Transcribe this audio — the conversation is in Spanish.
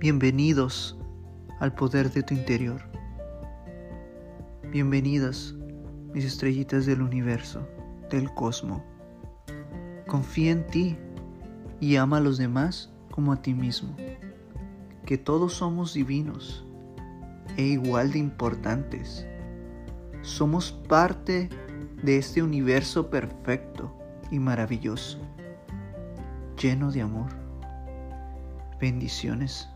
Bienvenidos al poder de tu interior. Bienvenidas, mis estrellitas del universo, del cosmos. Confía en ti y ama a los demás como a ti mismo. Que todos somos divinos e igual de importantes. Somos parte de este universo perfecto y maravilloso, lleno de amor. Bendiciones.